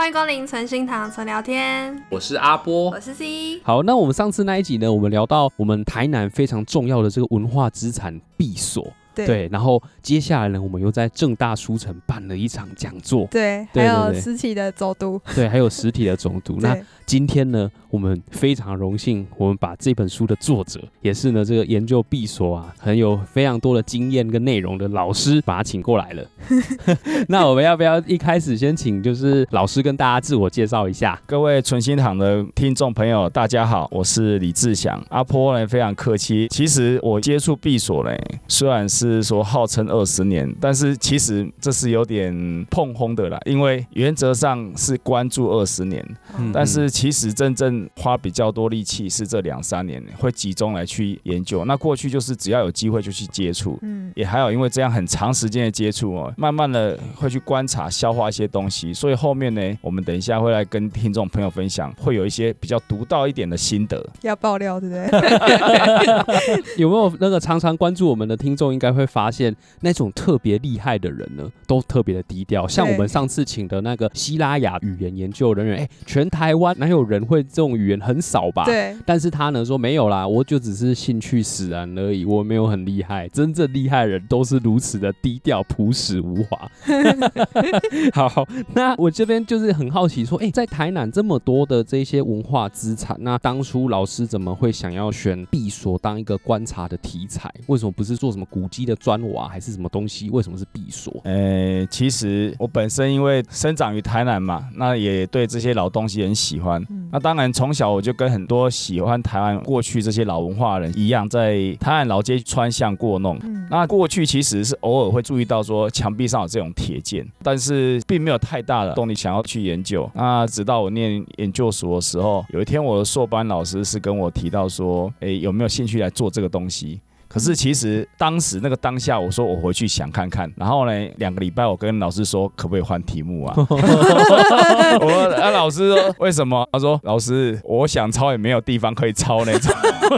欢迎光临存心堂存聊天，我是阿波，我是 C。好，那我们上次那一集呢，我们聊到我们台南非常重要的这个文化资产闭锁。对，对，然后接下来呢，我们又在正大书城办了一场讲座，对，对，还有实体的走读，对，还有实体的走读。那今天呢，我们非常荣幸，我们把这本书的作者，也是呢这个研究闭锁啊，很有非常多的经验跟内容的老师，把他请过来了。那我们要不要一开始先请就是老师跟大家自我介绍一下？各位存心堂的听众朋友，大家好，我是李志祥。阿波呢非常客气，其实我接触闭锁呢，虽然是。是说号称二十年，但是其实这是有点碰轰的啦，因为原则上是关注二十年，嗯，但是其实真正花比较多力气是这两三年会集中来去研究。那过去就是只要有机会就去接触，嗯，也还好，因为这样很长时间的接触哦，慢慢的会去观察、消化一些东西，所以后面呢，我们等一下会来跟听众朋友分享，会有一些比较独到一点的心得。要爆料对不对？有没有那个常常关注我们的听众应该会。会发现那种特别厉害的人呢，都特别的低调。像我们上次请的那个希拉雅语言研究人员，哎，全台湾哪有人会这种语言？很少吧？对。但是他呢说没有啦，我就只是兴趣使然而已，我没有很厉害。真正厉害的人都是如此的低调、朴实无华。好，那我这边就是很好奇，说，哎，在台南这么多的这些文化资产，那当初老师怎么会想要选闭锁当一个观察的题材？为什么不是做什么古迹的砖瓦还是什么东西？为什么是闭锁？呃、欸，其实我本身因为生长于台南嘛，那也对这些老东西很喜欢。嗯、那当然从小我就跟很多喜欢台湾过去这些老文化的人一样，在台南老街穿巷过弄。嗯、那过去其实是偶尔会注意到说墙壁上有这种铁件，但是并没有太大的动力想要去研究。那直到我念研究所的时候，有一天我的硕班老师是跟我提到说，诶、欸，有没有兴趣来做这个东西？可是其实当时那个当下，我说我回去想看看，然后呢，两个礼拜我跟老师说可不可以换题目啊？我说啊，老师说为什么？他说老师，我想抄也没有地方可以抄那种，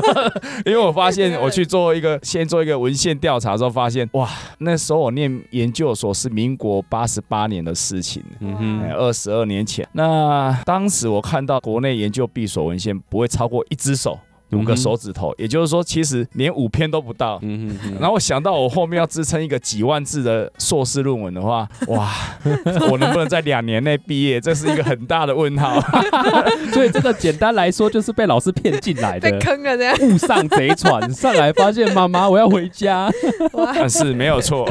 因为我发现我去做一个先做一个文献调查之后，发现哇，那时候我念研究所是民国八十八年的事情，嗯哼，二十二年前。那当时我看到国内研究闭锁文献不会超过一只手。五个手指头，嗯、也就是说，其实连五篇都不到。嗯哼哼。然后我想到我后面要支撑一个几万字的硕士论文的话，哇，我能不能在两年内毕业？这是一个很大的问号。所以这个简单来说，就是被老师骗进来的，被坑了这样。误上贼船，上来发现妈妈，我要回家。但是没有错。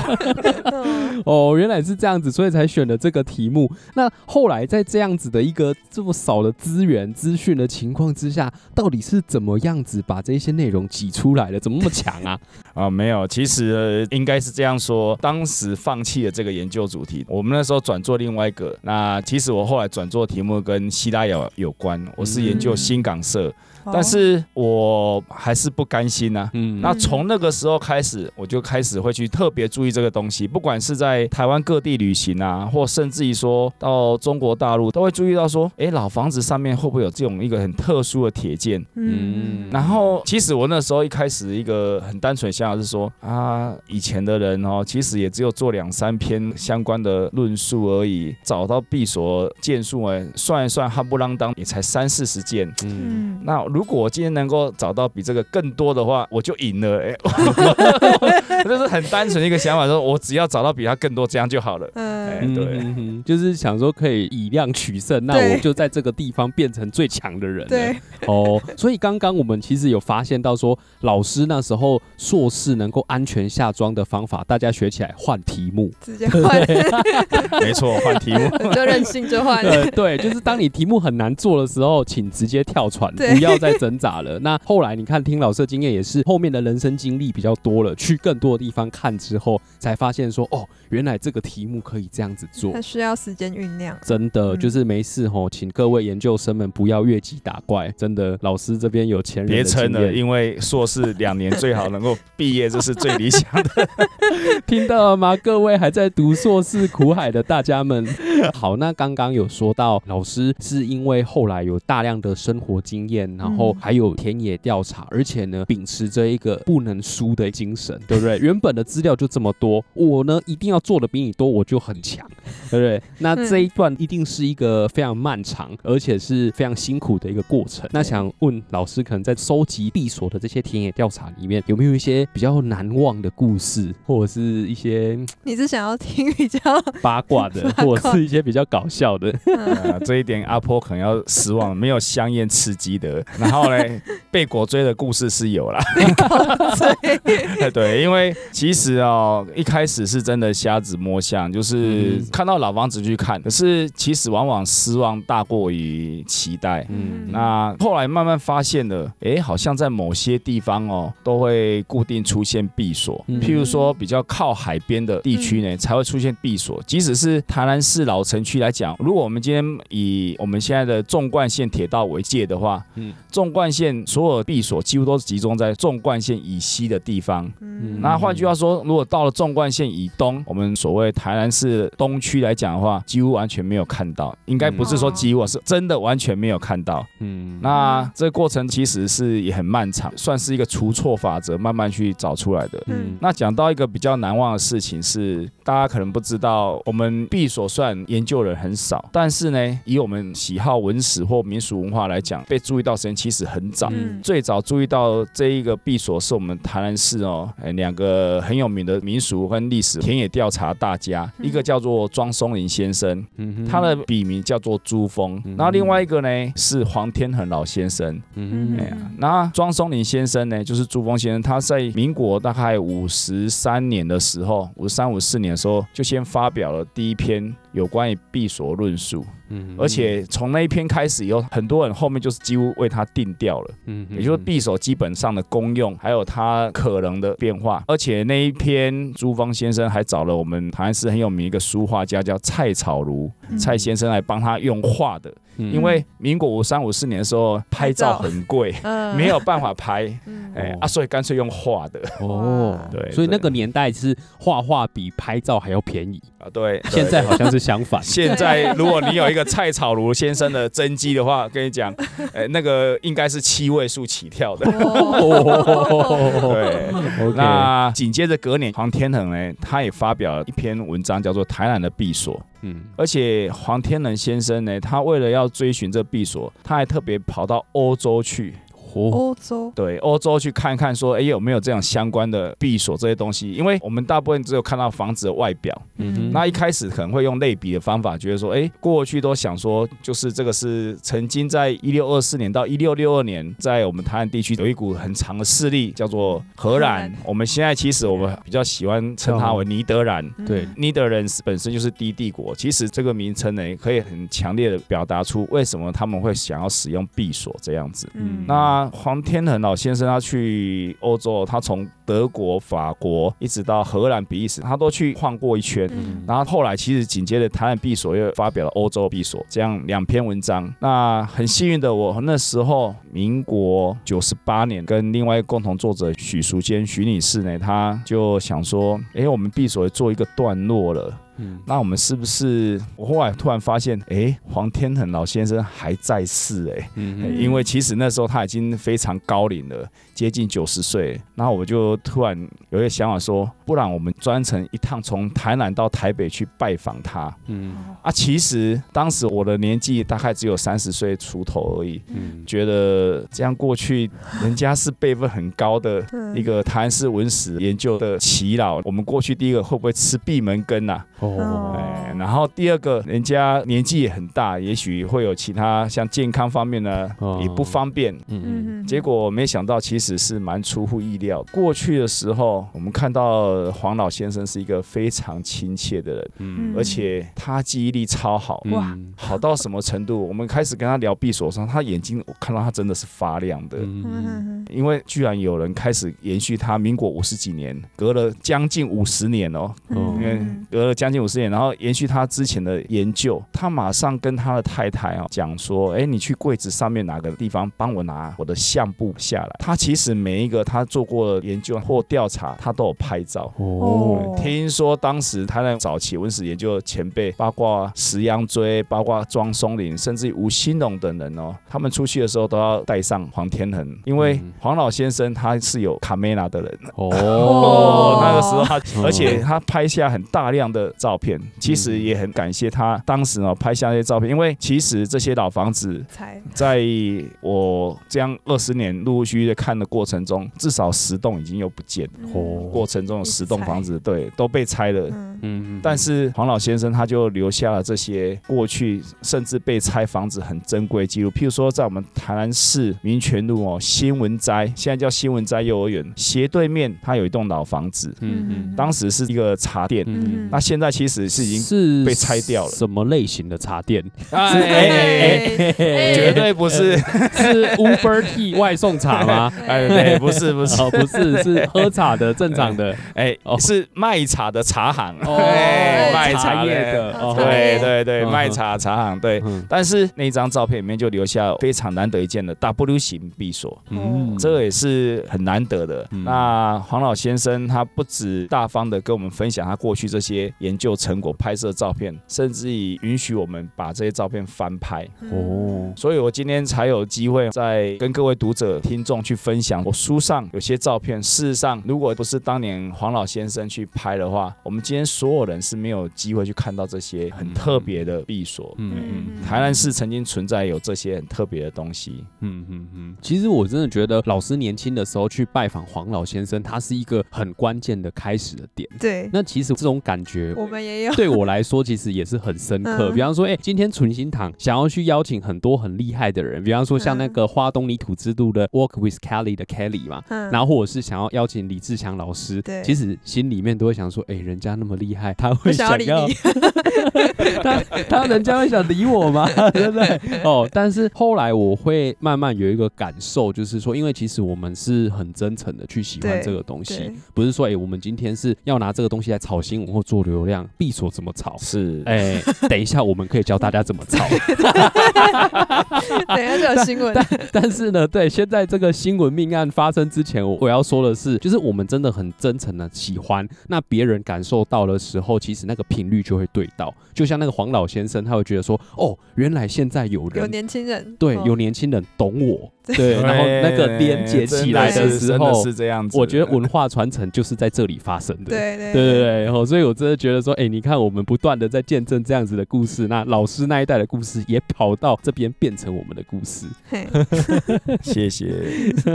哦，原来是这样子，所以才选了这个题目。那后来在这样子的一个这么少的资源资讯的情况之下，到底是怎么样？样子把这些内容挤出来了，怎么那么强啊？啊，没有，其实应该是这样说，当时放弃了这个研究主题，我们那时候转做另外一个。那其实我后来转做题目跟希拉有有关，我是研究新港社。但是我还是不甘心呐、啊。嗯，那从那个时候开始，我就开始会去特别注意这个东西，不管是在台湾各地旅行啊，或甚至于说到中国大陆，都会注意到说，哎，老房子上面会不会有这种一个很特殊的铁件？嗯，然后其实我那时候一开始一个很单纯的想法是说，啊，以前的人哦，其实也只有做两三篇相关的论述而已，找到闭锁件数哎，算一算，夯不啷当也才三四十件。嗯，那。如果我今天能够找到比这个更多的话，我就赢了。哎、欸，这是很单纯的一个想法，说我只要找到比他更多，这样就好了。嗯、欸，对嗯，就是想说可以以量取胜，那我就在这个地方变成最强的人。对，哦，所以刚刚我们其实有发现到说，老师那时候硕士能够安全下装的方法，大家学起来换题目，直接换，没错，换题目 就任性就换。对，就是当你题目很难做的时候，请直接跳船，不要。在挣扎了。那后来你看，听老师的经验也是，后面的人生经历比较多了，去更多的地方看之后，才发现说，哦，原来这个题目可以这样子做。它需要时间酝酿。真的，就是没事吼，请各位研究生们不要越级打怪。真的，老师这边有前人。别撑了，因为硕士两年最好能够毕业，这是最理想的。听到了吗？各位还在读硕士苦海的大家们。好，那刚刚有说到，老师是因为后来有大量的生活经验，然后还有田野调查，而且呢，秉持着一个不能输的精神，对不对？原本的资料就这么多，我呢一定要做的比你多，我就很强，对不对？那这一段一定是一个非常漫长，而且是非常辛苦的一个过程。那想问老师，可能在收集闭锁的这些田野调查里面，有没有一些比较难忘的故事，或者是一些你是想要听比较 八卦的，或者是一些比较搞笑的？呃、这一点阿婆可能要失望，没有香艳刺激的。然后呢，被果追的故事是有啦。对，因为其实哦，一开始是真的瞎子摸象，就是看到老房子去看，可是其实往往失望大过于期待。嗯，那后来慢慢发现了，哎，好像在某些地方哦，都会固定出现闭锁。譬如说，比较靠海边的地区呢，才会出现闭锁。即使是台南市老城区来讲，如果我们今天以我们现在的纵贯线铁道为界的话，嗯，纵贯线所有闭锁几乎都是集中在纵贯线以西的地方。嗯，那换句话说，如果到了纵贯线以东，我们所谓台南市东区来讲的话，几乎完全没有看到。应该不是说几乎，是真的完全没有看到。嗯，那这个过程其实是也很漫长，算是一个除错法则，慢慢去找出来的。嗯，那讲到一个比较难忘的事情是，大家可能不知道，我们闭锁算研究人很少，但是呢，以我们喜好文史或民俗文化来讲，被注意到时间其实很早。嗯，最早注意到这一个闭锁是我们台南市哦，哎，两个很有名的民俗跟历史田野调查大家，一个叫做庄松林先生，他的笔名叫做朱峰，然后另外一个呢是黄天恒老先生。嗯，哎呀，那庄松林先生呢，就是朱峰先生，他在民国大概五十三年的时候，五十三五四年的时候，就先发表了第一篇有关于闭锁论述。嗯，而且从那一篇开始以后，很多人后面就是几乎为他定调了。嗯，也就是闭锁基本上的功用，还有它可能的变化。而且那一篇朱芳先生还找了我们台南市很有名一个书画家叫蔡草如蔡先生来帮他用画的。因为民国五三五四年的时候拍照很贵，没有办法拍，哎啊，所以干脆用画的。哦，对，所以那个年代是画画比拍照还要便宜啊。对，现在好像是相反。现在如果你有一个蔡草如先生的真迹的话，跟你讲，哎，那个应该是七位数起跳的。对，那紧接着隔年，黄天恒呢，他也发表了一篇文章，叫做《台南的闭锁》。嗯，而且黄天仁先生呢，他为了要追寻这闭锁，他还特别跑到欧洲去。欧洲对欧洲去看看，说哎有没有这样相关的闭锁这些东西？因为我们大部分只有看到房子的外表，嗯哼，那一开始可能会用类比的方法，觉得说哎过去都想说就是这个是曾经在一六二四年到一六六二年，在我们台湾地区有一股很长的势力叫做荷兰。我们现在其实我们比较喜欢称它为尼德兰，对，尼德兰本身就是低帝国。其实这个名称呢，可以很强烈的表达出为什么他们会想要使用闭锁这样子。嗯，那。黄天恒老先生他去欧洲，他从德国、法国一直到荷兰、比利时，他都去晃过一圈。嗯、然后后来其实紧接着台湾闭锁又发表了欧洲闭锁这样两篇文章。那很幸运的我那时候民国九十八年，跟另外一个共同作者许淑坚许女士呢，他就想说，哎，我们闭锁做一个段落了。嗯，那我们是不是？我后来突然发现，哎、欸，黄天恒老先生还在世、欸，哎，嗯，因为其实那时候他已经非常高龄了，接近九十岁。然后我就突然有一个想法说，不然我们专程一趟从台南到台北去拜访他。嗯，啊，其实当时我的年纪大概只有三十岁出头而已。嗯，觉得这样过去，人家是辈分很高的一个台湾市文史研究的耆老，我们过去第一个会不会吃闭门羹呐、啊？哦，哎，然后第二个人家年纪也很大，也许会有其他像健康方面呢也不方便。嗯嗯。结果没想到其实是蛮出乎意料。过去的时候，我们看到黄老先生是一个非常亲切的人，嗯，而且他记忆力超好，哇，好到什么程度？我们开始跟他聊闭锁上，他眼睛我看到他真的是发亮的，嗯，因为居然有人开始延续他民国五十几年，隔了将近五十年哦，因为隔了将将近五十年，然后延续他之前的研究，他马上跟他的太太哦讲说，哎，你去柜子上面哪个地方帮我拿我的相簿下来。他其实每一个他做过的研究或调查，他都有拍照。哦，听说当时他在早期文史研究的前辈，包括石央锥，包括庄松林，甚至于吴兴龙等人哦，他们出去的时候都要带上黄天恒，因为黄老先生他是有卡梅拉的人。哦，那个时候他，而且他拍下很大量的照片，其实也很感谢他当时呢拍下那些照片，因为其实这些老房子，在我这样二十年陆陆续续的看的过程中，至少十栋已经又不见了。哦，过程中有十栋房子，对，都被拆了。嗯，但是黄老先生他就留下了这些过去甚至被拆房子很珍贵记录，譬如说在我们台南市民权路哦新闻斋，现在叫新闻斋幼儿园斜对面，它有一栋老房子。嗯嗯，当时是一个茶店。嗯，那现在其实是已经被拆掉了。什么类型的茶店？哎，绝对不是，是 Uber Tea 外送茶吗？哎，对，不是，不是，不是，是喝茶的正常的。哎，是卖茶的茶行。哦，卖茶叶的。对对对，卖茶茶行。对，但是那张照片里面就留下非常难得一见的 W 型闭锁。嗯，这个也是很难得的。那黄老先生他不止大方的跟我们分享他过去这些研究成果、拍摄照片，甚至于允许我们把这些照片翻拍。哦，所以我今天才有机会再跟各位读者、听众去分享我书上有些照片。事实上，如果不是当年黄老先生去拍的话，我们今天所有人是没有机会去看到这些很特别的闭锁。嗯嗯，台南市曾经存在有这些很特别的东西。嗯嗯嗯，其实我真的觉得老师年轻的时候去拜访黄老先生，他是一个很关键的开始的点。对，那其实这种感觉我们也有。对我来说，其实也是很深刻。嗯、比方说，哎、欸，今天存心堂想要去邀请很多很厉害的人，比方说像那个花东泥土之都的 Walk with Kelly 的 Kelly 嘛，嗯、然后或者是想要邀请李志强老师，对，其实心里面都会想说，哎、欸，人家那么厉害，他会想要，他他人家会想理我吗？对不对？哦，但是后来我会慢慢有一个感受，就是说，因为其实我们是很真诚的去喜欢这个东西，不是说，哎、欸，我们今天是要拿这个东西来炒新闻或做流量，闭锁怎么炒？是，哎、欸，等一下我们可以教大家怎么炒。等一下就有新闻。但但是呢，对，现在这个新闻命案发生之前，我我要说的是，就是我们真的很真诚的喜欢，那别人感受到的时候，其实那个频率就会对到。就像那个黄老先生，他会觉得说，哦，原来现在有人，有年轻人，对，有年轻人懂我。对，然后那个连接起来的时候是这样子，我觉得文化传承就是在这里发生的。对对对对对，所以我真的觉得说，哎，你看我们不断的在见证这样子的故事，那老师那一代的故事也跑到这边变成我们的故事。谢谢。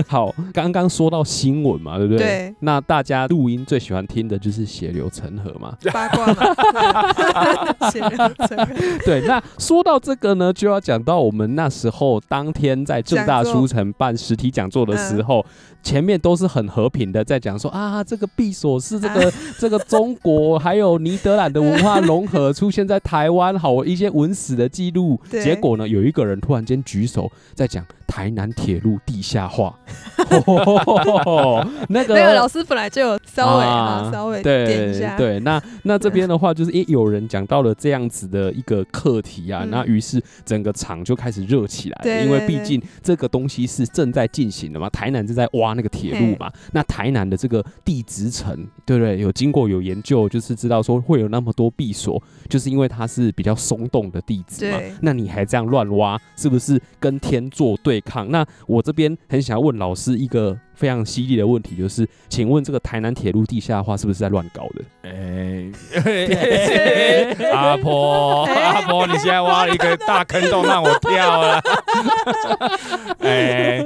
好，刚刚说到新闻嘛，对不对？对。那大家录音最喜欢听的就是血流成河嘛，八卦嘛。血流成河。对，那说到这个呢，就要讲到我们那时候当天在正大书城办实体讲座的时候，前面都是很和平的在讲说啊，这个闭锁是这个 这个中国还有尼德兰的文化融合出现在台湾，好一些文史的记录。结果呢，有一个人突然间举手在讲台南铁路地下化。那个那个老师本来就有稍微啊稍微点一下。对，那那这边的话就是，诶，有人讲到了这样子的一个课题啊，那于是整个场就开始热起来了，因为毕竟。这个东西是正在进行的嘛？台南正在挖那个铁路嘛？那台南的这个地质层，对不对？有经过有研究，就是知道说会有那么多闭锁，就是因为它是比较松动的地质嘛。那你还这样乱挖，是不是跟天作对抗？那我这边很想要问老师一个。非常犀利的问题就是，请问这个台南铁路地下化是不是在乱搞的？哎，阿婆，阿婆，你现在挖了一个大坑洞让我跳了。哎，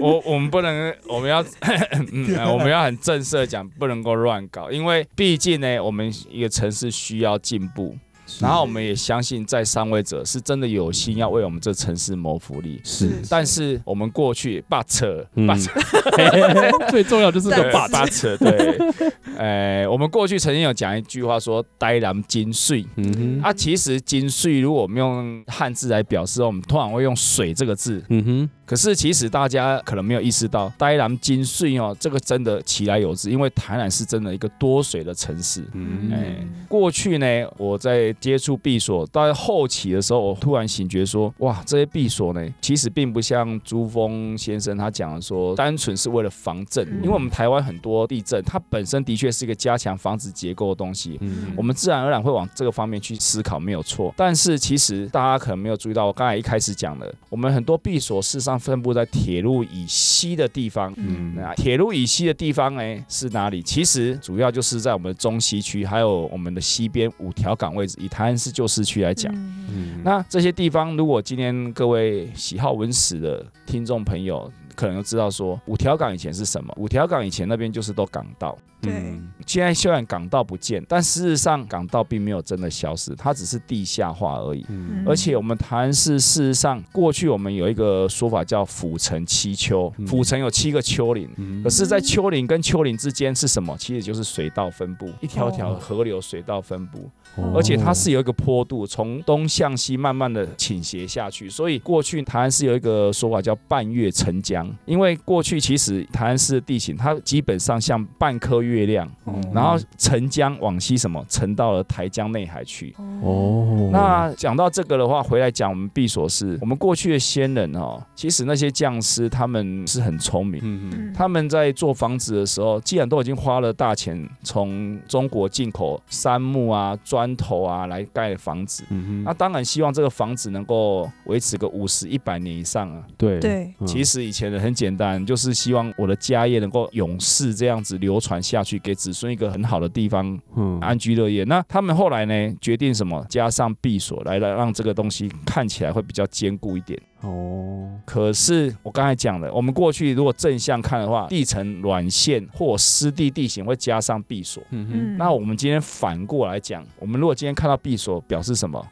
我我们不能，我们要，嗯，我们要很正式的讲，不能够乱搞，因为毕竟呢，我们一个城市需要进步。然后我们也相信在上位者是真的有心要为我们这城市谋福利。是，但是。我们过去 but but 最重要就是个 but but 对，哎，我们过去曾经有讲一句话说“台南金水”，嗯哼，啊，其实金水如果我们用汉字来表示，我们通常会用水这个字，嗯哼。可是其实大家可能没有意识到，台南金水哦，这个真的其来有之，因为台南是真的一个多水的城市。嗯，哎，过去呢，我在接触闭锁到后期的时候，我突然醒觉说，哇，这些闭锁呢，其实并不像朱峰先生他讲的说，单纯是为了防震，因为我们台湾很多地震，它本身的确是一个加强防止结构的东西，嗯，我们自然而然会往这个方面去思考，没有错。但是其实大家可能没有注意到，我刚才一开始讲的，我们很多闭锁事实上。分布在铁路以西的地方，嗯，那铁路以西的地方呢是哪里？其实主要就是在我们的中西区，还有我们的西边五条港位置。以台南市旧市区来讲，嗯，那这些地方，如果今天各位喜好文史的听众朋友，可能都知道说，五条港以前是什么？五条港以前那边就是都港道。对，现在虽然港道不见，但事实上港道并没有真的消失，它只是地下化而已。嗯，而且我们台南市事实上过去我们有一个说法叫府城七丘，府城有七个丘陵，可是，在丘陵跟丘陵之间是什么？其实就是水道分布，一条条河流水道分布，而且它是有一个坡度，从东向西慢慢的倾斜下去。所以过去台湾是有一个说法叫半月沉江，因为过去其实台湾市的地形它基本上像半颗月。月亮，然后沉江往西，什么沉到了台江内海去。哦，那讲到这个的话，回来讲我们闭锁是，我们过去的先人哦，其实那些匠师他们是很聪明，嗯嗯，他们在做房子的时候，既然都已经花了大钱从中国进口杉木啊、砖头啊来盖房子，嗯哼，那当然希望这个房子能够维持个五十一百年以上啊。对对，其实以前的很简单，就是希望我的家业能够永世这样子流传下。去给子孙一个很好的地方，嗯，安居乐业。那他们后来呢，决定什么？加上闭锁来来让这个东西看起来会比较坚固一点。哦，可是我刚才讲的，我们过去如果正向看的话，地层软陷或湿地地形会加上闭锁。嗯哼，那我们今天反过来讲，我们如果今天看到闭锁，表示什么？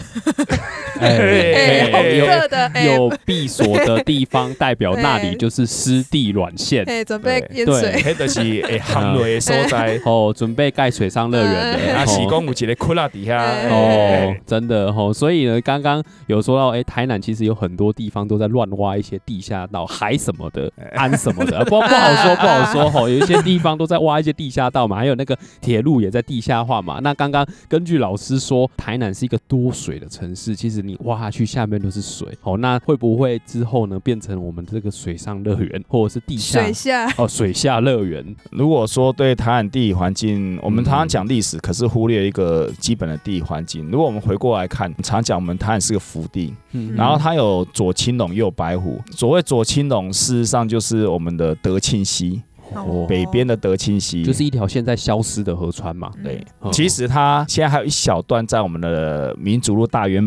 对，有有闭锁的地方，代表那里就是湿地软线。哎，准备淹水，黑的是哎旱雷所在。哦，准备盖水上乐园的。啊，是讲有一个窟窿底下。哦，真的哦，所以呢，刚刚有说到，哎，台南其实。有很多地方都在乱挖一些地下道、海什么的、安什么的，不不好说，不好说哈。有一些地方都在挖一些地下道嘛，还有那个铁路也在地下化嘛。那刚刚根据老师说，台南是一个多水的城市，其实你挖下去下面都是水。哦，那会不会之后呢变成我们这个水上乐园，或者是地下水下哦水下乐园？如果说对台湾地理环境，我们常常讲历史，可是忽略一个基本的地理环境。如果我们回过来看，常讲我们台湾是个福地，嗯，然后它。有左青龙，右白虎。所谓左青龙，事实上就是我们的德庆溪，哦、北边的德清溪，就是一条现在消失的河川嘛。对，嗯、其实它现在还有一小段在我们的民族路大远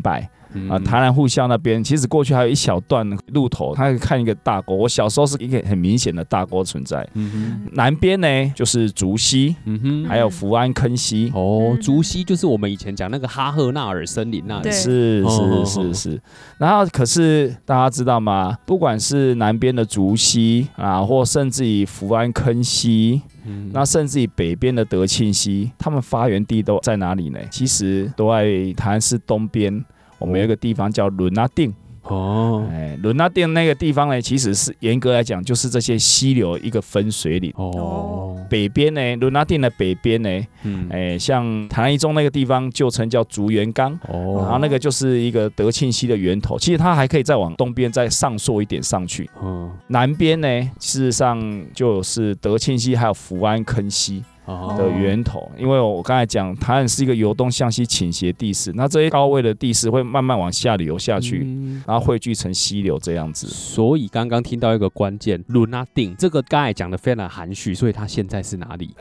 百。啊，台南护校那边其实过去还有一小段路头，它可以看一个大沟。我小时候是一个很明显的大沟存在。嗯哼，南边呢就是竹溪，嗯哼，还有福安坑溪。哦，竹溪就是我们以前讲那个哈赫纳尔森林那里。是是是是。然后可是大家知道吗？不管是南边的竹溪啊，或甚至于福安坑溪，嗯，那甚至于北边的德庆溪，他们发源地都在哪里呢？其实都在台南市东边。我们有一个地方叫伦纳定哦，哎，伦纳定那个地方呢，其实是严格来讲，就是这些溪流一个分水岭哦。北边呢，伦纳定的北边呢，嗯，哎，像台南一中那个地方，旧称叫竹园岗哦，然后那个就是一个德庆溪的源头。其实它还可以再往东边再上溯一点上去。嗯，南边呢，事实上就是德庆溪还有福安坑溪。的源头，因为我刚才讲，台南是一个由东向西倾斜地势，那这些高位的地势会慢慢往下流下去，嗯、然后汇聚成溪流这样子。所以刚刚听到一个关键，仑仔顶，这个刚才讲的非常含蓄，所以它现在是哪里？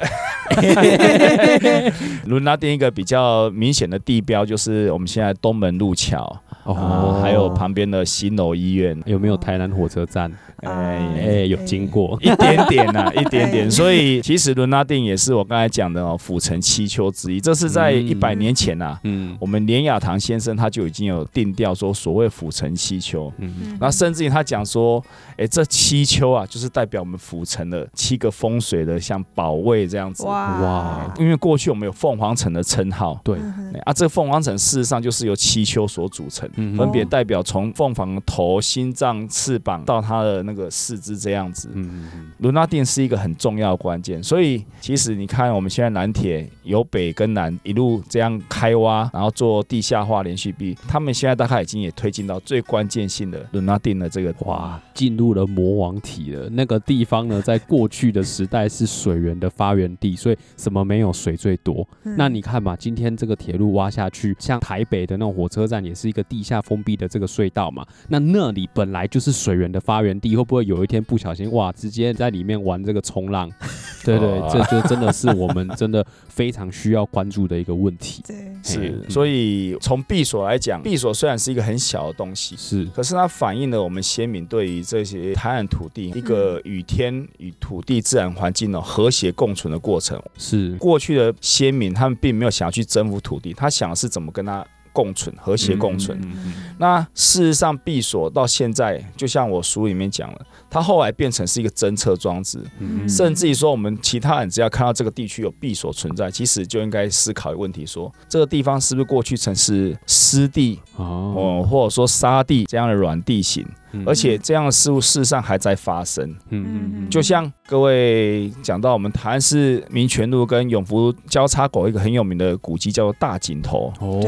仑仔顶一个比较明显的地标就是我们现在东门路桥。哦，还有旁边的新楼医院，有没有台南火车站？哎哎，有经过。一点点呐，一点点。所以其实伦拉定也是我刚才讲的哦，府城七丘之一。这是在一百年前呐，嗯，我们连雅堂先生他就已经有定调说，所谓府城七丘，嗯，那甚至于他讲说，哎，这七丘啊，就是代表我们府城的七个风水的像保卫这样子。哇，因为过去我们有凤凰城的称号，对，啊，这个凤凰城事实上就是由七丘所组成，分别代表从凤凰头、心脏、翅膀到它的那。个四肢这样子，嗯嗯，伦拉定是一个很重要的关键，所以其实你看我们现在南铁由北跟南一路这样开挖，然后做地下化连续壁，他们现在大概已经也推进到最关键性的伦拉定的这个哇，进入了魔王体了。那个地方呢，在过去的时代是水源的发源地，所以什么没有水最多。那你看嘛，今天这个铁路挖下去，像台北的那种火车站也是一个地下封闭的这个隧道嘛，那那里本来就是水源的发源地。会不会有一天不小心哇，直接在里面玩这个冲浪？对对，这就真的是我们真的非常需要关注的一个问题。对，是。所以从闭锁来讲，闭锁虽然是一个很小的东西，是，可是它反映了我们先民对于这些台岸土地一个与天与土地自然环境的和谐共存的过程。是，过去的先民他们并没有想要去征服土地，他想的是怎么跟他。共存，和谐共存。嗯嗯嗯、那事实上，闭锁到现在，就像我书里面讲了，它后来变成是一个侦测装置，嗯、甚至于说，我们其他人只要看到这个地区有闭锁存在，其实就应该思考一个问题：说这个地方是不是过去曾是湿地哦，或者说沙地这样的软地形？而且这样的事物事实上还在发生，嗯嗯嗯，就像各位讲到我们台南市民权路跟永福交叉口一个很有名的古迹叫做大井头。哦，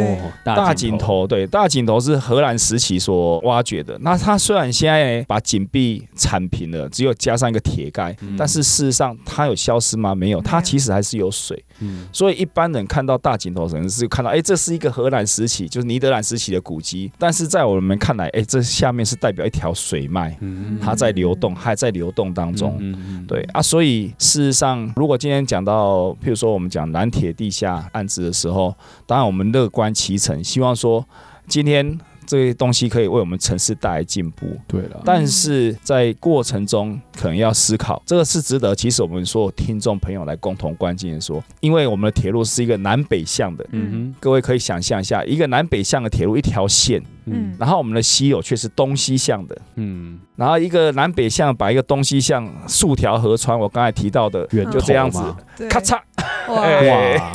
大井头。对，大井头是荷兰时期所挖掘的。那它虽然现在把井壁铲平了，只有加上一个铁盖，但是事实上它有消失吗？没有，它其实还是有水。嗯，所以一般人看到大井头可能是看到，哎，这是一个荷兰时期，就是尼德兰时期的古迹。但是在我们看来，哎，这下面是代表一条水脉，它在流动，还在流动当中。对啊，所以事实上，如果今天讲到，譬如说我们讲南铁地下案子的时候，当然我们乐观其成，希望说今天。这些东西可以为我们城市带来进步，对了。但是在过程中，可能要思考，这个是值得。其实我们所有听众朋友来共同关心的说，因为我们的铁路是一个南北向的，嗯哼。各位可以想象一下，一个南北向的铁路一条线，嗯。然后我们的西有却是东西向的，嗯。然后一个南北向把一个东西向竖条河川，我刚才提到的，就这样子，咔嚓。哇，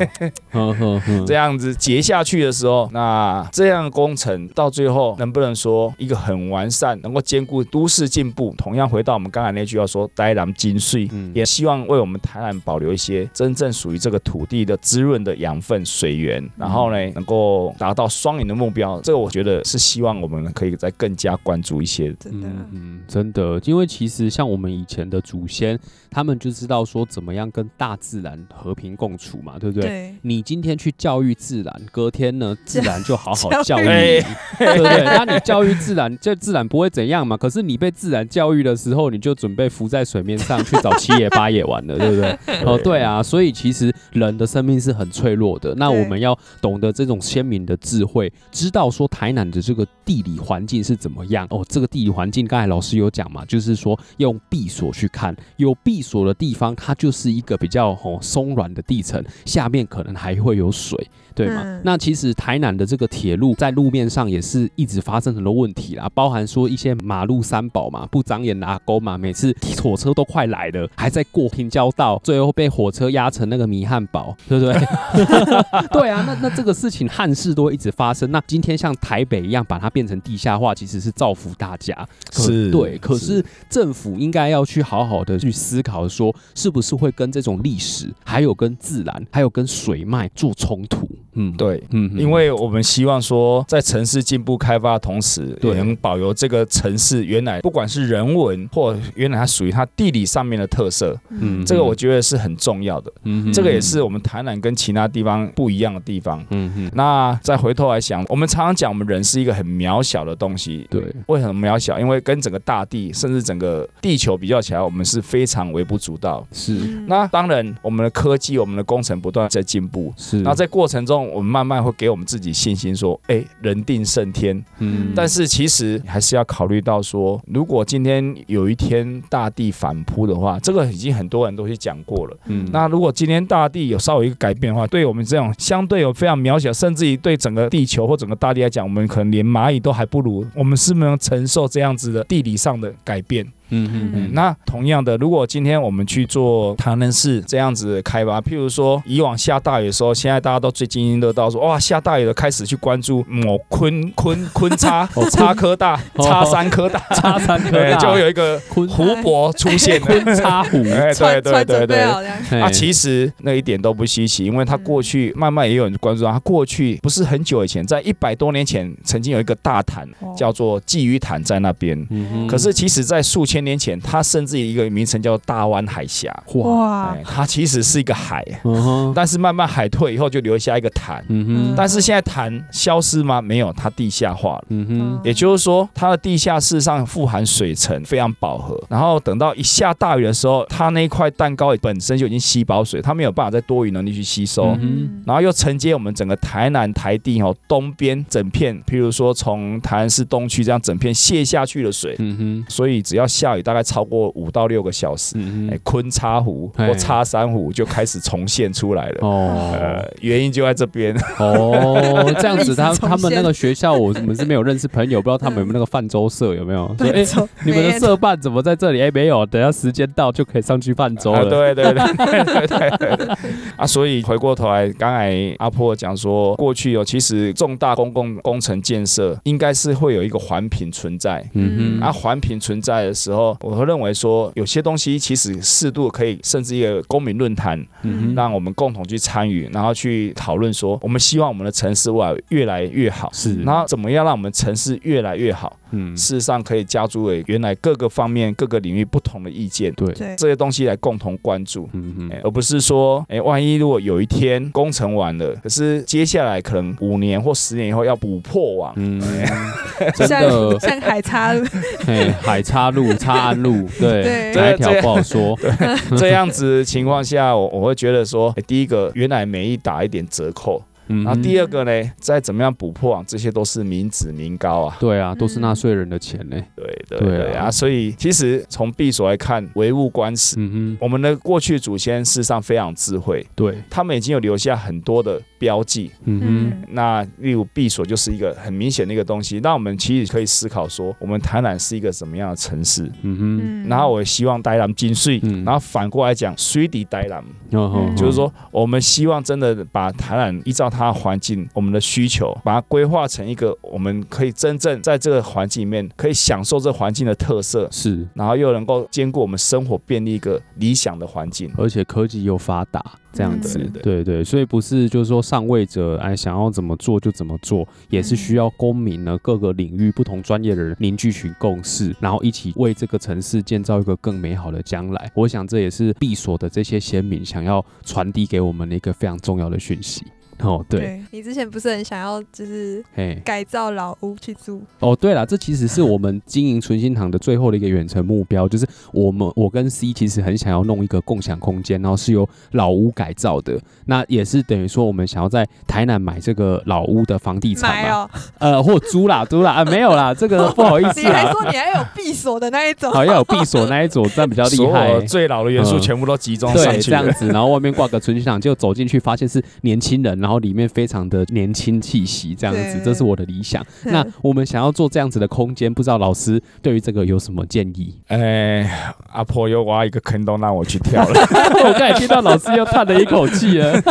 这样子截下去的时候，那这样的工程到最后能不能说一个很完善，能够兼顾都市进步？同样回到我们刚才那句话说，台南精髓，也希望为我们台南保留一些真正属于这个土地的滋润的养分水源，然后呢，能够达到双赢的目标。这个我觉得是希望我们可以再更加关注一些。真的，嗯，真的，因为其实像我们以前的祖先，他们就知道说怎么样跟大自然和平共处嘛，对不对？对，你今天去教育自然，隔天呢，自然就好好教育你，对不对？那你教育自然，这自然不会怎样嘛。可是你被自然教育的时候，你就准备浮在水面上去找七爷八爷玩了，对不对？哦，对啊。所以其实人的生命是很脆弱的。那我们要懂得这种鲜明的智慧，知道说台南的这个地理环境是怎么样。哦，这个地理环境刚才老师有讲嘛，就是说用闭锁去看，有闭锁的地方，它就是一个比较哦松软的。地层下面可能还会有水，对吗？嗯、那其实台南的这个铁路在路面上也是一直发生很多问题啦，包含说一些马路三宝嘛，不长眼的阿公嘛，每次火车都快来了，还在过平交道，最后被火车压成那个米汉堡，对不对？对啊，那那这个事情汉事都会一直发生。那今天像台北一样把它变成地下化，其实是造福大家，是对。可是政府应该要去好好的去思考，说是不是会跟这种历史还有跟自然还有跟水脉做冲突，嗯，对，嗯，因为我们希望说，在城市进步开发的同时，也能保留这个城市原来不管是人文或原来它属于它地理上面的特色，嗯，这个我觉得是很重要的，嗯，这个也是我们台南跟其他地方不一样的地方，嗯嗯。那再回头来想，我们常常讲我们人是一个很渺小的东西，对，为什么渺小？因为跟整个大地甚至整个地球比较起来，我们是非常微不足道，是。那当然，我们的科技，我们的工程不断在进步，是。那在过程中，我们慢慢会给我们自己信心，说，哎，人定胜天。嗯，但是其实还是要考虑到说，如果今天有一天大地反扑的话，这个已经很多人都去讲过了。嗯，那如果今天大地有稍微一个改变的话，对我们这种相对有非常渺小，甚至于对整个地球或整个大地来讲，我们可能连蚂蚁都还不如，我们是不是能承受这样子的地理上的改变？嗯嗯嗯，那同样的，如果今天我们去做台南市这样子的开发，譬如说以往下大雨的时候，现在大家都最津津乐道说，哇，下大雨了，开始去关注某昆昆昆叉 叉科大叉三科大。叉三科大，就会有一个湖泊出现 昆叉湖，哎，对对对对，啊，其实那一点都不稀奇，因为它过去慢慢也有人关注，它过去不是很久以前，在一百多年前曾经有一个大潭叫做鲫鱼潭在那边，可是其实在数千。千年前，它甚至一个名称叫大湾海峡。哇，它其实是一个海，但是慢慢海退以后，就留下一个潭。嗯哼，但是现在潭消失吗？没有，它地下化了。嗯哼，也就是说，它的地下事实上富含水层，非常饱和。然后等到一下大雨的时候，它那一块蛋糕本身就已经吸饱水，它没有办法再多余能力去吸收。嗯，然后又承接我们整个台南台地哦东边整片，譬如说从台南市东区这样整片泄下去的水。嗯哼，所以只要下。大雨大概超过五到六个小时，哎，昆叉湖或叉山湖就开始重现出来了。哦，呃，原因就在这边。哦，这样子，他他们那个学校，我们是没有认识朋友，不知道他们有没有那个泛舟社，有没有？哎，你们的社办怎么在这里？哎，没有，等下时间到就可以上去泛舟了。对对对对对对。啊，所以回过头来，刚才阿婆讲说，过去有其实重大公共工程建设应该是会有一个环评存在。嗯嗯。啊，环评存在的时候。我会认为说，有些东西其实适度可以，甚至一个公民论坛，嗯，让我们共同去参与，然后去讨论说，我们希望我们的城市未来越来越好，是，然后怎么样让我们城市越来越好。嗯，事实上可以加诸为原来各个方面、各个领域不同的意见，对。这些东西来共同关注，嗯嗯，而不是说，哎，万一如果有一天工程完了，可是接下来可能五年或十年以后要补破网，嗯，真的。像海叉路，哎，海叉路、叉安路，对，哪一条不好说，对，这样子情况下，我我会觉得说，第一个原来每一打一点折扣。然后第二个呢，再怎么样补破网，这些都是民脂民膏啊。对啊，都是纳税人的钱呢。对对对啊，所以其实从闭锁来看，唯物观史，嗯哼，我们的过去祖先事实上非常智慧，对，他们已经有留下很多的标记，嗯哼。那例如闭锁就是一个很明显的一个东西，那我们其实可以思考说，我们台南是一个什么样的城市？嗯哼。然后我希望台南精髓，然后反过来讲，水底台南，就是说我们希望真的把台南依照它。的环境，我们的需求，把它规划成一个我们可以真正在这个环境里面可以享受这环境的特色，是，然后又能够兼顾我们生活便利一个理想的环境，而且科技又发达，这样子，对对对，所以不是就是说上位者哎想要怎么做就怎么做，也是需要公民呢各个领域不同专业的人凝聚群共识，然后一起为这个城市建造一个更美好的将来。我想这也是闭锁的这些先民想要传递给我们的一个非常重要的讯息。哦，对，对，你之前不是很想要就是改造老屋去住？哦，对了，这其实是我们经营存心堂的最后的一个远程目标，就是我们我跟 C 其实很想要弄一个共享空间，然后是由老屋改造的。那也是等于说我们想要在台南买这个老屋的房地产嘛？哦、呃，或租啦，租啦啊，没有啦，这个不好意思，你还说你还有闭锁的那一种？好，要有闭锁那一种，这样比较厉害。最老的元素全部都集中上去、这样子，然后外面挂个存心堂，就走进去发现是年轻人，然后里面非常的年轻气息，这样子，这是我的理想。那我们想要做这样子的空间，不知道老师对于这个有什么建议？哎，阿婆又挖一个坑洞让我去跳了。我刚才听到老师又叹了一口气了。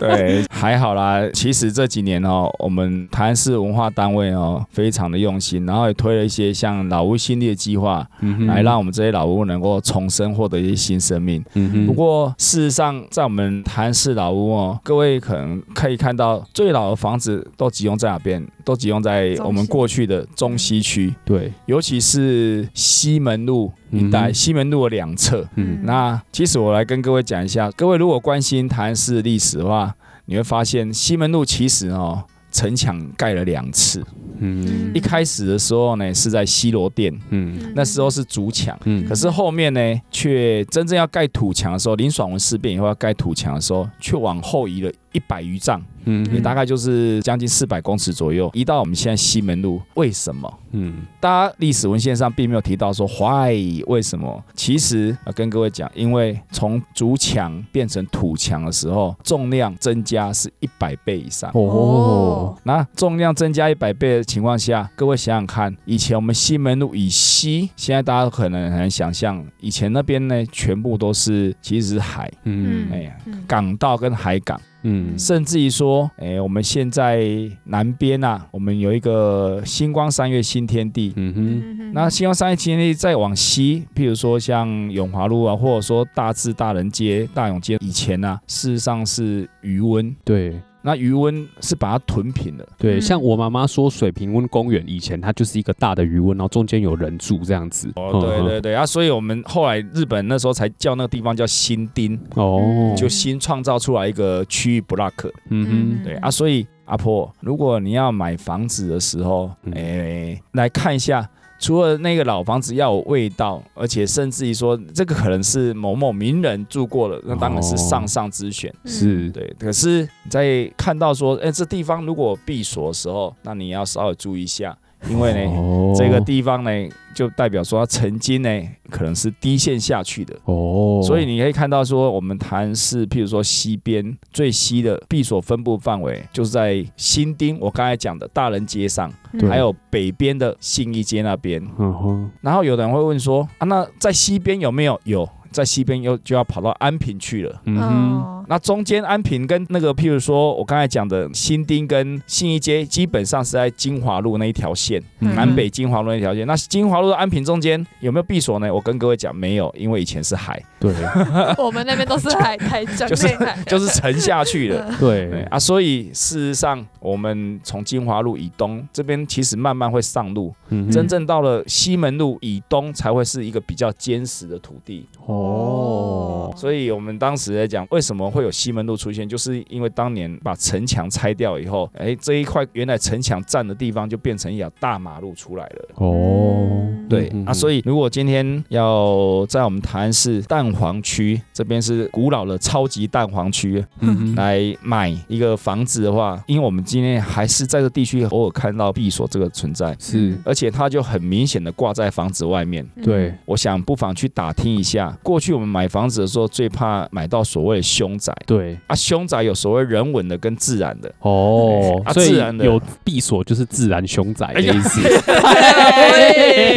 对，还好啦。其实这几年哦，我们台南市文化单位哦，非常的用心，然后也推了一些像老屋新力的计划，嗯，来让我们这些老屋能够重生，获得一些新生命。不过事实上，在我们台南市老屋哦，各位可能可以看到最老的房子都集中在哪边？都集中在我们过去的中西区。对，尤其是西门路一带，西门路的两侧。嗯，那其实我来跟各位讲一下，各位如果关心台南市历史的话，你会发现西门路其实哦，城墙盖了两次。嗯，一开始的时候呢是在西罗店，嗯，那时候是竹墙，嗯，可是后面呢却真正要盖土墙的时候，林爽文事变以后要盖土墙的时候，却往后移了一百余丈。嗯，也大概就是将近四百公尺左右，移到我们现在西门路。为什么？嗯，大家历史文献上并没有提到说 why 为什么？其实要跟各位讲，因为从竹墙变成土墙的时候，重量增加是一百倍以上。哦，那重量增加一百倍的情况下，各位想想看，以前我们西门路以西，现在大家可能很难想象，以前那边呢全部都是其实是海。嗯，哎呀，港道跟海港。嗯，甚至于说，哎、欸，我们现在南边啊，我们有一个星光三月新天地。嗯哼，那星光三月新天地再往西，譬如说像永华路啊，或者说大智大人街、大勇街，以前呢、啊，事实上是余温。对。那余温是把它囤平的，对，像我妈妈说，水平温公园以前它就是一个大的余温，然后中间有人住这样子。哦，对对对啊，所以我们后来日本那时候才叫那个地方叫新町，哦，就新创造出来一个区域 block。嗯哼，对啊，所以阿婆，如果你要买房子的时候，哎、欸，来看一下。除了那个老房子要有味道，而且甚至于说这个可能是某某名人住过了，那当然是上上之选。是对。可是你在看到说，哎，这地方如果闭锁的时候，那你要稍微注意一下。因为呢，哦、这个地方呢，就代表说它曾经呢，可能是低线下去的。哦，所以你可以看到说，我们台南市，譬如说西边最西的闭锁分布范围，就是在新丁，我刚才讲的大人街上，对还有北边的信义街那边。嗯，然后有人会问说，啊，那在西边有没有？有。在西边又就要跑到安平去了，嗯哼，那中间安平跟那个，譬如说我刚才讲的新丁跟信义街，基本上是在金华路那一条线，嗯、南北金华路那一条线。那金华路的安平中间有没有闭锁呢？我跟各位讲，没有，因为以前是海。对，我们那边都是海，海江就是 就是沉下去了。对，对啊，所以事实上，我们从金华路以东这边其实慢慢会上路，嗯、真正到了西门路以东才会是一个比较坚实的土地。哦。哦，所以我们当时在讲，为什么会有西门路出现，就是因为当年把城墙拆掉以后，哎，这一块原来城墙占的地方就变成一条大马路出来了。哦，对啊，所以如果今天要在我们台南市蛋黄区这边是古老的超级蛋黄区，嗯，来买一个房子的话，因为我们今天还是在这地区偶尔看到闭锁这个存在，是，而且它就很明显的挂在房子外面。对，我想不妨去打听一下。过去我们买房子的时候，最怕买到所谓的凶宅。对啊，凶宅有所谓人文的跟自然的。哦，啊，自然的有闭锁就是自然凶宅的意思。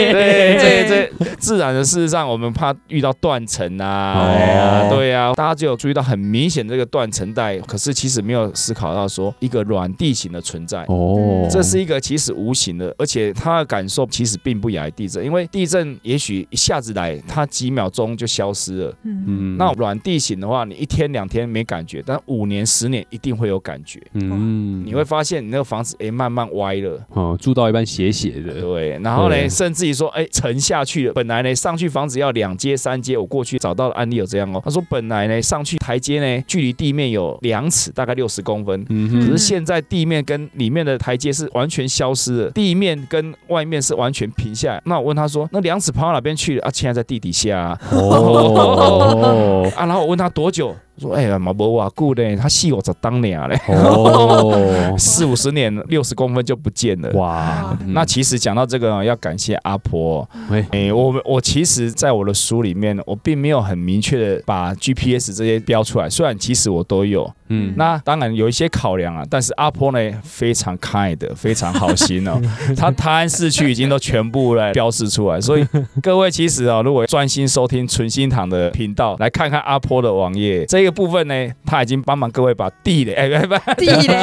对这这，自然的事实上我们怕遇到断层啊，对啊，大家就有注意到很明显这个断层带，可是其实没有思考到说一个软地形的存在。哦，这是一个其实无形的，而且它的感受其实并不亚于地震，因为地震也许一下子来，它几秒钟就。消失了，嗯，那软地形的话，你一天两天没感觉，但五年十年一定会有感觉，嗯，你会发现你那个房子哎慢慢歪了，哦，住到一半斜斜的，对，然后呢，甚至于说哎沉下去了，本来呢上去房子要两阶三阶，我过去找到的案例有这样哦，他说本来呢上去台阶呢距离地面有两尺，大概六十公分，嗯。哼，可是现在地面跟里面的台阶是完全消失了，地面跟外面是完全平下来，那我问他说那两尺跑到哪边去了？啊？现在在地底下啊。哦哦。啊，然后我问他多久？说哎呀，马博瓦固嘞，他细我这当年嘞，哦，四五十年，六十公分就不见了。哇，那其实讲到这个，要感谢阿婆。哎，我我其实在我的书里面，我并没有很明确的把 GPS 这些标出来，虽然其实我都有。嗯，那当然有一些考量啊，但是阿婆呢非常 kind，非常好心哦，他泰安市区已经都全部来标示出来，所以各位其实啊，如果专心收听纯心堂的频道，来看看阿婆的网页这个。部分呢，他已经帮忙各位把地雷，哎，不不，地雷，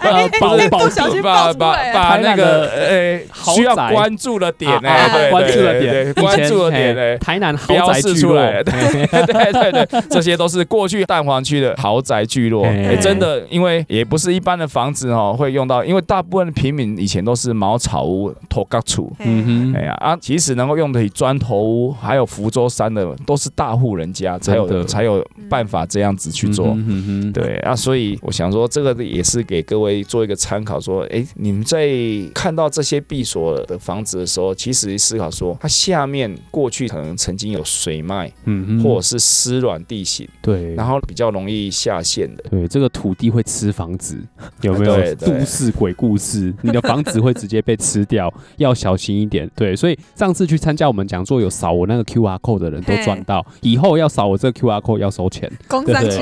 保保把把把那个呃需要关注的点呢，关注的点，关注的点呢，台南豪宅聚落，对对对，这些都是过去蛋黄区的豪宅聚落。真的，因为也不是一般的房子哦会用到，因为大部分的平民以前都是茅草屋、土埆厝。嗯哼，哎呀啊，其实能够用得起砖头屋，还有福州山的，都是大户人家才有才有办法这样子去做。嗯哼，对啊，所以我想说，这个也是给各位做一个参考，说，哎，你们在看到这些闭锁的房子的时候，其实思考说，它下面过去可能曾经有水脉，嗯，或者是湿软地形，对，然后比较容易下陷的。对，这个土地会吃房子，有没有都市鬼故事？你的房子会直接被吃掉，要小心一点。对，所以上次去参加我们讲座，有扫我那个 QR code 的人都赚到，以后要扫我这个 QR code 要收钱，工商钱。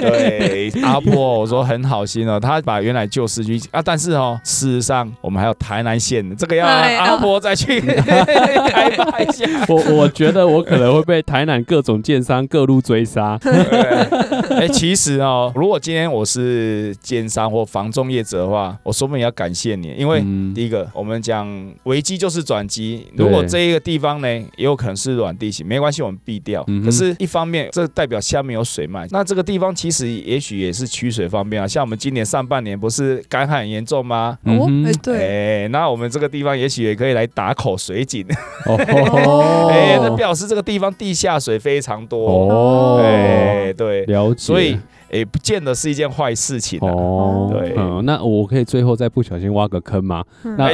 对，阿波，我说很好心哦，他把原来旧市区啊，但是哦，事实上我们还有台南县的，这个要阿波再去 开发一下。我我觉得我可能会被台南各种建商各路追杀。哎，其实哦，如果今天我是建商或房仲业者的话，我说不定要感谢你，因为第一个我们讲危机就是转机，如果这一个地方呢也有可能是软地形，没关系，我们避掉。可是，一方面这代表下面有水脉，那这个地方其实也许也是取水方面啊。像我们今年上半年不是干旱严重吗？哦，哎对，哎，那我们这个地方也许也可以来打口水井。哦，哎，那表示这个地方地下水非常多。哦，哎，对，了解。所以。也不见得是一件坏事情哦。对，嗯，那我可以最后再不小心挖个坑吗？那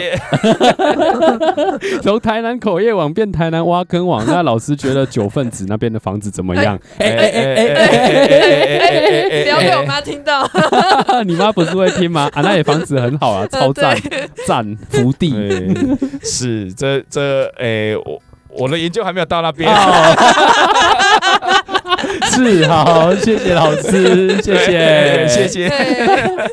从台南口业网变台南挖坑网，那老师觉得九份子那边的房子怎么样？哎哎哎哎哎哎！不要被我妈听到。你妈不是会听吗？啊，那里房子很好啊，超赞赞福地。是这这哎，我我的研究还没有到那边。是好，谢谢老师，谢谢谢谢。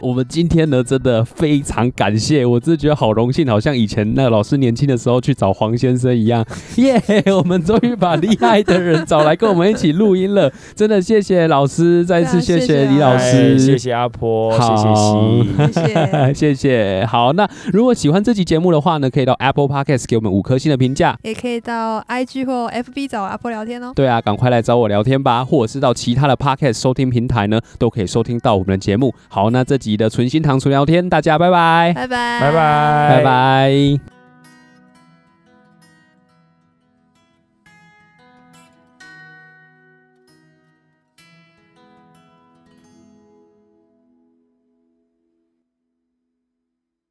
我们今天呢，真的非常感谢，我真的觉得好荣幸，好像以前那个老师年轻的时候去找黄先生一样。耶、yeah，我们终于把厉害的人找来跟我们一起录音了，真的谢谢老师，再次谢谢李老师，谢谢阿婆，谢谢西，谢谢 谢谢。好，那如果喜欢这期节目的话呢，可以到 Apple Podcast 给我们五颗星的评价，也可以到 IG 或 FB 找阿婆聊天哦。对啊，赶快来找我聊天吧，或者是到其他的 Podcast 收听平台呢，都可以收听到我们的节目。好，那这集的纯心糖醋聊天，大家拜拜，拜拜，拜拜，拜拜。